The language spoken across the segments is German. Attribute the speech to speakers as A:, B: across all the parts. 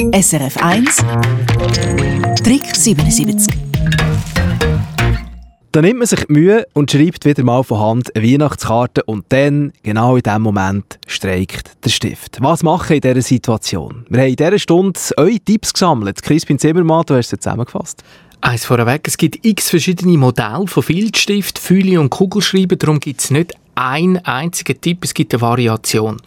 A: SRF 1 Trick 77
B: Da nimmt man sich die Mühe und schreibt wieder mal von Hand eine Weihnachtskarte und dann, genau in dem Moment, streikt der Stift. Was machen in dieser Situation? Wir haben in dieser Stunde eure Tipps gesammelt. Crispin Zimmermann, du hast sie zusammengefasst.
C: Eins vorweg, es gibt x verschiedene Modelle von Filzstift, Fülle und Kugelschreiber, darum gibt es nicht einen einzigen Tipp, es gibt eine Variation.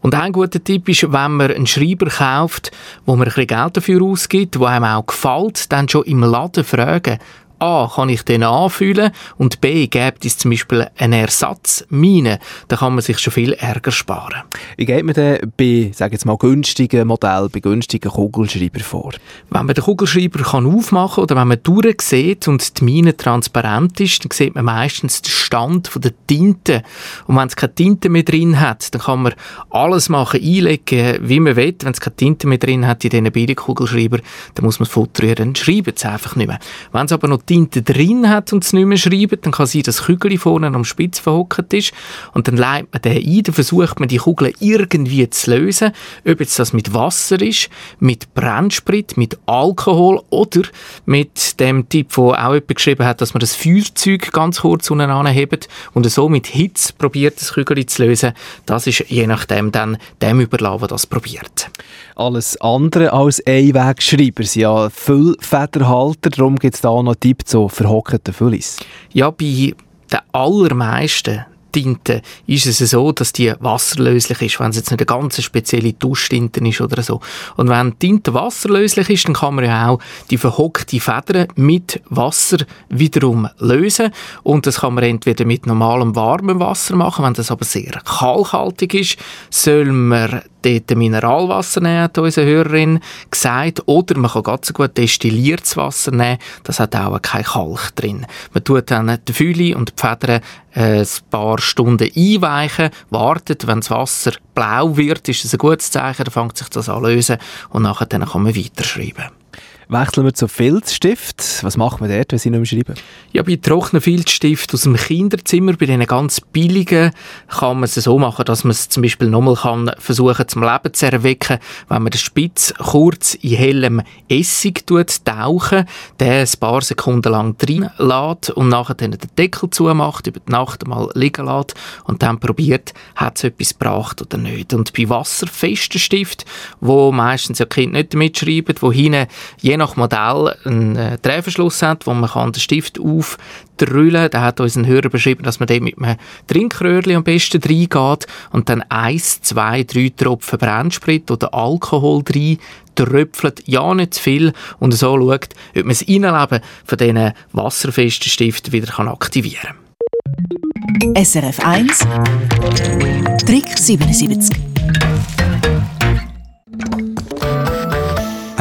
C: Und ein guter Tipp ist, wenn man einen Schreiber kauft, wo man ein bisschen Geld dafür ausgibt, wo einem auch gefällt, dann schon im Laden fragen, A, kann ich den anfühlen und B, gibt es zum Beispiel einen Ersatz Mine, dann kann man sich schon viel Ärger sparen.
B: Wie geht man denn bei, sag jetzt mal, günstigen Modellen, bei günstigen Kugelschreiber vor?
C: Wenn man den Kugelschreiber kann aufmachen oder wenn man durchsieht und die Mine transparent ist, dann sieht man meistens den Stand der Tinte. Und wenn es keine Tinte mehr drin hat, dann kann man alles machen, einlegen, wie man will. Wenn es keine Tinte mehr drin hat in diesen Billigkugelschreiber, dann muss man Foto rühren, schreibt es einfach nicht mehr. Wenn es aber noch Tinte drin hat und es nicht mehr schreibt, dann kann sein, dass das Kügel vorne am Spitz verhockt ist und dann leitet man den ein, dann versucht man die Kugel irgendwie zu lösen, ob jetzt das mit Wasser ist, mit Brennsprit, mit Alkohol oder mit dem Tipp, wo auch jemand geschrieben hat, dass man das Feuerzeug ganz kurz untereinander hebt und so mit Hitze probiert, das Kügel zu lösen. Das ist je nachdem dann dem überlassen, der das probiert.
B: Alles andere als Einwegschreiber sind ja Füllfederhalter, darum gibt es da auch noch Tipps zu verhockten Füllis.
C: Ja, bei den allermeisten Tinte ist es so, dass die wasserlöslich ist, wenn es jetzt nicht eine ganz spezielle Duschtinte ist oder so. Und wenn die Tinte wasserlöslich ist, dann kann man ja auch die verhockte Feder mit Wasser wiederum lösen. Und das kann man entweder mit normalem warmem Wasser machen, wenn das aber sehr kalkhaltig ist, soll man dort Mineralwasser nehmen, hat unsere Hörerin gesagt. Oder man kann ganz gut destilliertes Wasser nehmen, das hat auch kein Kalk drin. Man tut dann die Fülle und die Federn äh, ein paar Stunden einweichen, wartet, wenn das Wasser blau wird, ist das ein gutes Zeichen, dann fängt sich das an lösen und nachher dann kann man weiterschreiben.
B: Wechseln wir zu Filzstift. Was machen wir dort, wenn Sie nicht schreiben?
C: Ja, bei trockenen Filzstift aus dem Kinderzimmer, bei diesen ganz billigen, kann man es so machen, dass man es zum Beispiel nochmal kann versuchen zum Leben zu erwecken, wenn man den Spitz kurz in hellem Essig tut, tauchen, den ein paar Sekunden lang drin lässt und nachher dann den Deckel zumacht, über die Nacht mal liegen lässt und dann probiert, hat es etwas gebracht oder nicht. Und bei wasserfesten Stift, wo meistens ja Kinder nicht mitschreiben, wo hinten je nach Modell einen äh, Drehverschluss hat, wo man kann den Stift aufdrüllen kann. Da hat uns ein Hörer beschrieben, dass man den mit einem Trinkröhrchen am besten reingeht und dann eins, zwei, drei Tropfen Brennsprit oder Alkohol rein tröpfelt, ja nicht zu viel und so schaut, ob man das Innenleben von diesen wasserfesten Stiften wieder aktivieren
A: kann. SRF 1 Trick 77